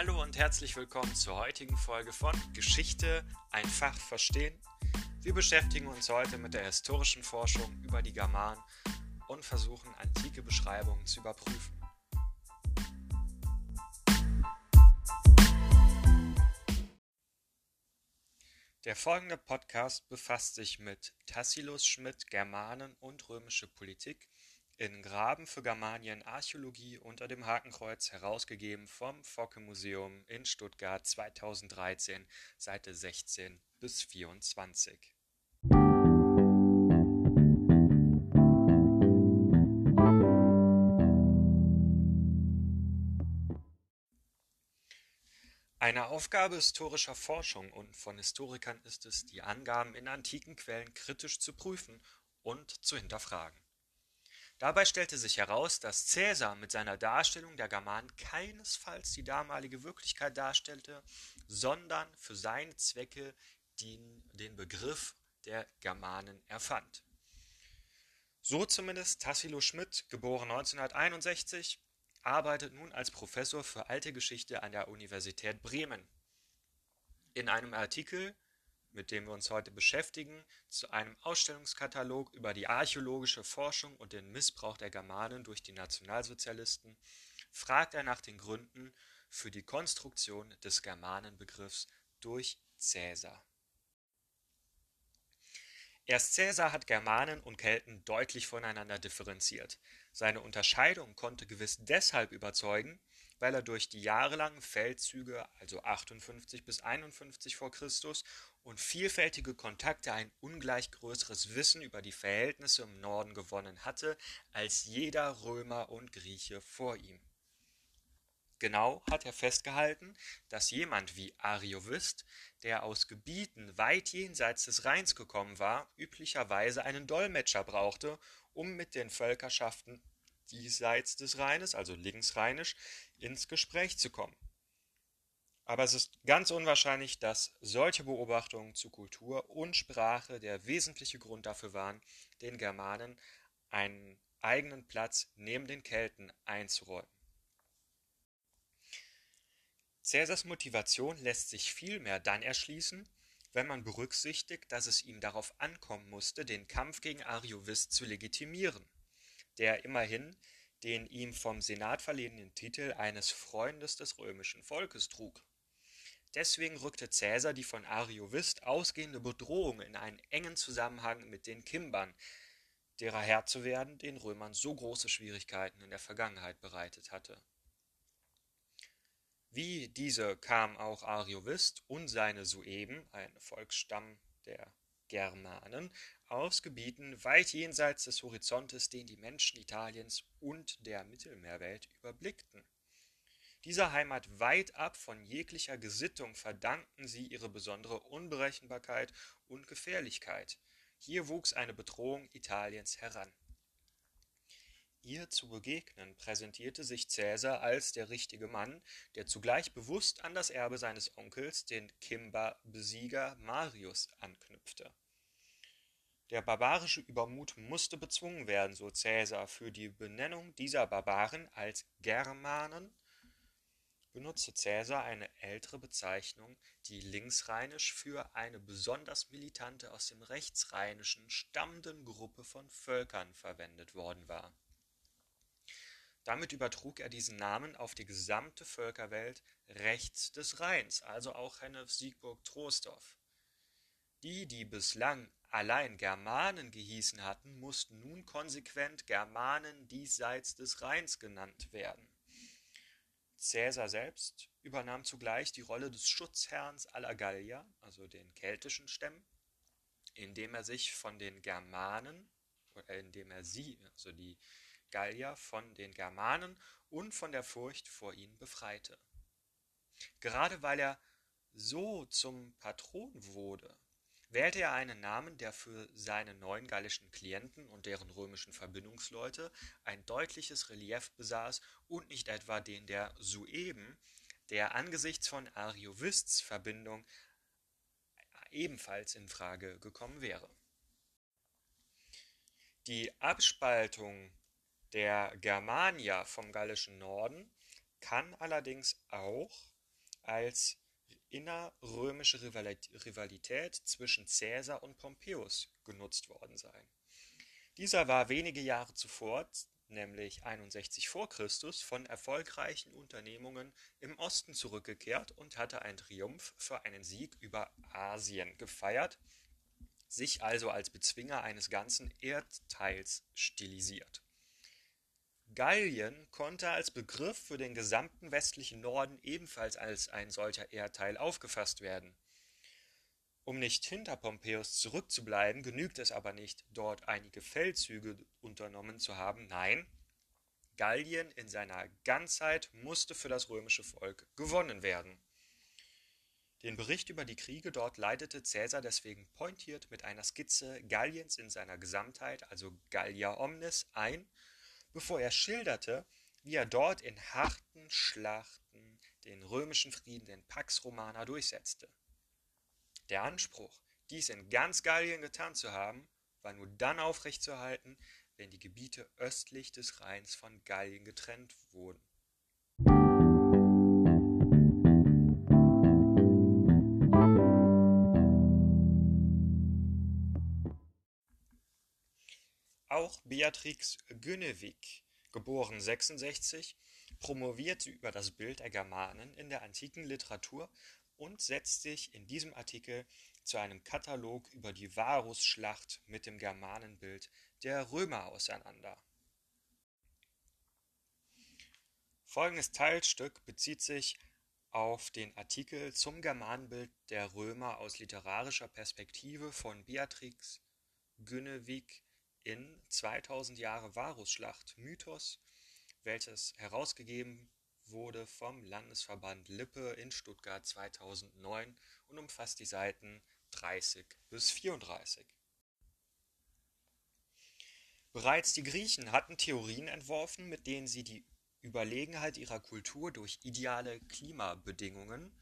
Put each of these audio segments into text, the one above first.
Hallo und herzlich willkommen zur heutigen Folge von Geschichte einfach verstehen. Wir beschäftigen uns heute mit der historischen Forschung über die Germanen und versuchen antike Beschreibungen zu überprüfen. Der folgende Podcast befasst sich mit Tassilos Schmidt, Germanen und römische Politik in Graben für Germanien Archäologie unter dem Hakenkreuz, herausgegeben vom Focke-Museum in Stuttgart 2013, Seite 16 bis 24. Eine Aufgabe historischer Forschung und von Historikern ist es, die Angaben in antiken Quellen kritisch zu prüfen und zu hinterfragen. Dabei stellte sich heraus, dass Caesar mit seiner Darstellung der Germanen keinesfalls die damalige Wirklichkeit darstellte, sondern für seine Zwecke den, den Begriff der Germanen erfand. So zumindest Tassilo Schmidt, geboren 1961, arbeitet nun als Professor für alte Geschichte an der Universität Bremen. In einem Artikel mit dem wir uns heute beschäftigen, zu einem Ausstellungskatalog über die archäologische Forschung und den Missbrauch der Germanen durch die Nationalsozialisten, fragt er nach den Gründen für die Konstruktion des Germanenbegriffs durch Caesar. Erst Caesar hat Germanen und Kelten deutlich voneinander differenziert. Seine Unterscheidung konnte gewiss deshalb überzeugen, weil er durch die jahrelangen Feldzüge, also 58 bis 51 vor Christus, und vielfältige Kontakte ein ungleich größeres Wissen über die Verhältnisse im Norden gewonnen hatte als jeder Römer und Grieche vor ihm. Genau hat er festgehalten, dass jemand wie Ariovist, der aus Gebieten weit jenseits des Rheins gekommen war, üblicherweise einen Dolmetscher brauchte, um mit den Völkerschaften diesseits des Rheines, also linksrheinisch, ins Gespräch zu kommen. Aber es ist ganz unwahrscheinlich, dass solche Beobachtungen zu Kultur und Sprache der wesentliche Grund dafür waren, den Germanen einen eigenen Platz neben den Kelten einzuräumen. Caesars Motivation lässt sich vielmehr dann erschließen, wenn man berücksichtigt, dass es ihm darauf ankommen musste, den Kampf gegen Ariovist zu legitimieren, der immerhin den ihm vom Senat verliehenen Titel eines Freundes des römischen Volkes trug. Deswegen rückte Caesar die von Ariovist ausgehende Bedrohung in einen engen Zusammenhang mit den Kimbern, derer Herr zu werden den Römern so große Schwierigkeiten in der Vergangenheit bereitet hatte. Wie diese kam auch Ariovist und seine Sueben, ein Volksstamm der Germanen, aus Gebieten weit jenseits des Horizontes, den die Menschen Italiens und der Mittelmeerwelt überblickten. Dieser Heimat weit ab von jeglicher Gesittung verdankten sie ihre besondere Unberechenbarkeit und Gefährlichkeit. Hier wuchs eine Bedrohung Italiens heran. Ihr zu begegnen präsentierte sich Caesar als der richtige Mann, der zugleich bewusst an das Erbe seines Onkels, den Kimber-Besieger Marius, anknüpfte. Der barbarische Übermut musste bezwungen werden, so Caesar, für die Benennung dieser Barbaren als Germanen benutzte Caesar eine ältere Bezeichnung, die linksrheinisch für eine besonders militante aus dem rechtsrheinischen stammenden Gruppe von Völkern verwendet worden war. Damit übertrug er diesen Namen auf die gesamte Völkerwelt rechts des Rheins, also auch Hennef-Siegburg-Troisdorf. Die, die bislang allein Germanen gehießen hatten, mussten nun konsequent Germanen diesseits des Rheins genannt werden. Caesar selbst übernahm zugleich die Rolle des Schutzherrn aller Gallier, also den keltischen Stämmen, indem er sich von den Germanen, äh, indem er sie, also die Gallier, von den Germanen und von der Furcht vor ihnen befreite. Gerade weil er so zum Patron wurde, wählte er einen Namen, der für seine neuen gallischen Klienten und deren römischen Verbindungsleute ein deutliches Relief besaß und nicht etwa den der Sueben, der angesichts von Ariovists Verbindung ebenfalls in Frage gekommen wäre. Die Abspaltung der Germanier vom gallischen Norden kann allerdings auch als innerrömische Rivalität zwischen Caesar und Pompeius genutzt worden sein. Dieser war wenige Jahre zuvor, nämlich 61 vor Christus, von erfolgreichen Unternehmungen im Osten zurückgekehrt und hatte einen Triumph für einen Sieg über Asien gefeiert, sich also als Bezwinger eines ganzen Erdteils stilisiert. Gallien konnte als Begriff für den gesamten westlichen Norden ebenfalls als ein solcher Erdteil aufgefasst werden. Um nicht hinter Pompeius zurückzubleiben, genügt es aber nicht, dort einige Feldzüge unternommen zu haben, nein, Gallien in seiner Ganzheit musste für das römische Volk gewonnen werden. Den Bericht über die Kriege dort leitete Caesar deswegen pointiert mit einer Skizze Galliens in seiner Gesamtheit, also Gallia omnis, ein bevor er schilderte, wie er dort in harten Schlachten den römischen Frieden, den Pax Romana, durchsetzte. Der Anspruch, dies in ganz Gallien getan zu haben, war nur dann aufrechtzuerhalten, wenn die Gebiete östlich des Rheins von Gallien getrennt wurden. Auch Beatrix Günnewig, geboren 66, promovierte über das Bild der Germanen in der antiken Literatur und setzt sich in diesem Artikel zu einem Katalog über die Varusschlacht mit dem Germanenbild der Römer auseinander. Folgendes Teilstück bezieht sich auf den Artikel zum Germanenbild der Römer aus literarischer Perspektive von Beatrix Günnewig in 2000 Jahre Varusschlacht Mythos, welches herausgegeben wurde vom Landesverband Lippe in Stuttgart 2009 und umfasst die Seiten 30 bis 34. Bereits die Griechen hatten Theorien entworfen, mit denen sie die Überlegenheit ihrer Kultur durch ideale Klimabedingungen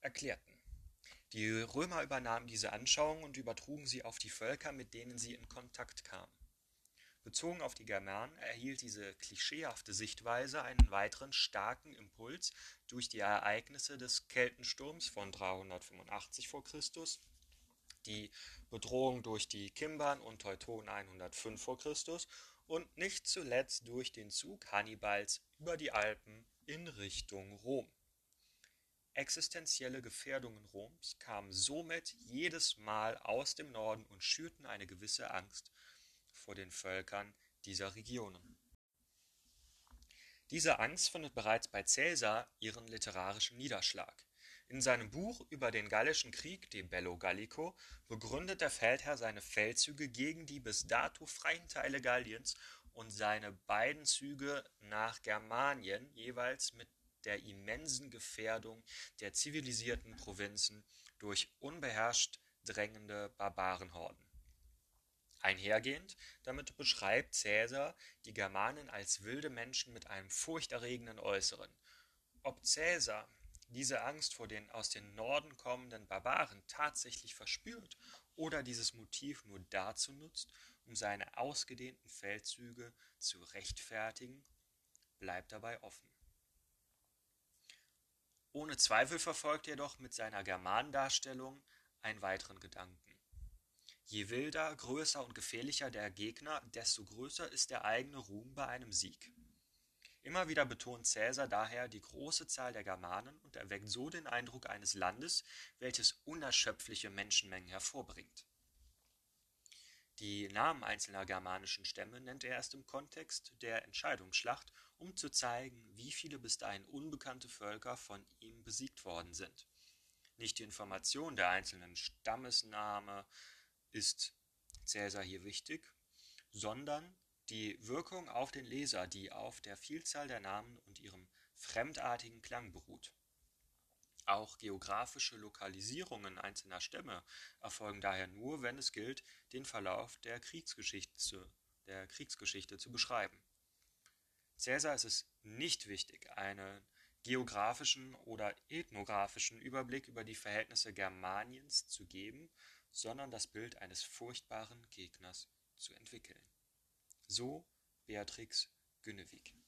erklärten. Die Römer übernahmen diese Anschauungen und übertrugen sie auf die Völker, mit denen sie in Kontakt kamen. Bezogen auf die Germanen erhielt diese klischeehafte Sichtweise einen weiteren starken Impuls durch die Ereignisse des Keltensturms von 385 v. Chr., die Bedrohung durch die Kimbern und Teutonen 105 v. Chr. und nicht zuletzt durch den Zug Hannibals über die Alpen in Richtung Rom. Existenzielle Gefährdungen Roms kamen somit jedes Mal aus dem Norden und schürten eine gewisse Angst vor den Völkern dieser Regionen. Diese Angst findet bereits bei Caesar ihren literarischen Niederschlag. In seinem Buch über den Gallischen Krieg, De Bello Gallico, begründet der Feldherr seine Feldzüge gegen die bis dato freien Teile Galliens und seine beiden Züge nach Germanien jeweils mit der immensen Gefährdung der zivilisierten Provinzen durch unbeherrscht drängende Barbarenhorden. Einhergehend damit beschreibt Caesar die Germanen als wilde Menschen mit einem furchterregenden Äußeren. Ob Caesar diese Angst vor den aus dem Norden kommenden Barbaren tatsächlich verspürt oder dieses Motiv nur dazu nutzt, um seine ausgedehnten Feldzüge zu rechtfertigen, bleibt dabei offen. Ohne Zweifel verfolgt er doch mit seiner Germanendarstellung einen weiteren Gedanken. Je wilder, größer und gefährlicher der Gegner, desto größer ist der eigene Ruhm bei einem Sieg. Immer wieder betont Caesar daher die große Zahl der Germanen und erweckt so den Eindruck eines Landes, welches unerschöpfliche Menschenmengen hervorbringt. Die Namen einzelner germanischen Stämme nennt er erst im Kontext der Entscheidungsschlacht, um zu zeigen, wie viele bis dahin unbekannte Völker von ihm besiegt worden sind. Nicht die Information der einzelnen Stammesname ist Caesar hier wichtig, sondern die Wirkung auf den Leser, die auf der Vielzahl der Namen und ihrem fremdartigen Klang beruht. Auch geografische Lokalisierungen einzelner Stämme erfolgen daher nur, wenn es gilt, den Verlauf der Kriegsgeschichte zu, der Kriegsgeschichte zu beschreiben. Caesar ist es nicht wichtig, einen geografischen oder ethnografischen Überblick über die Verhältnisse Germaniens zu geben, sondern das Bild eines furchtbaren Gegners zu entwickeln. So Beatrix Günnewig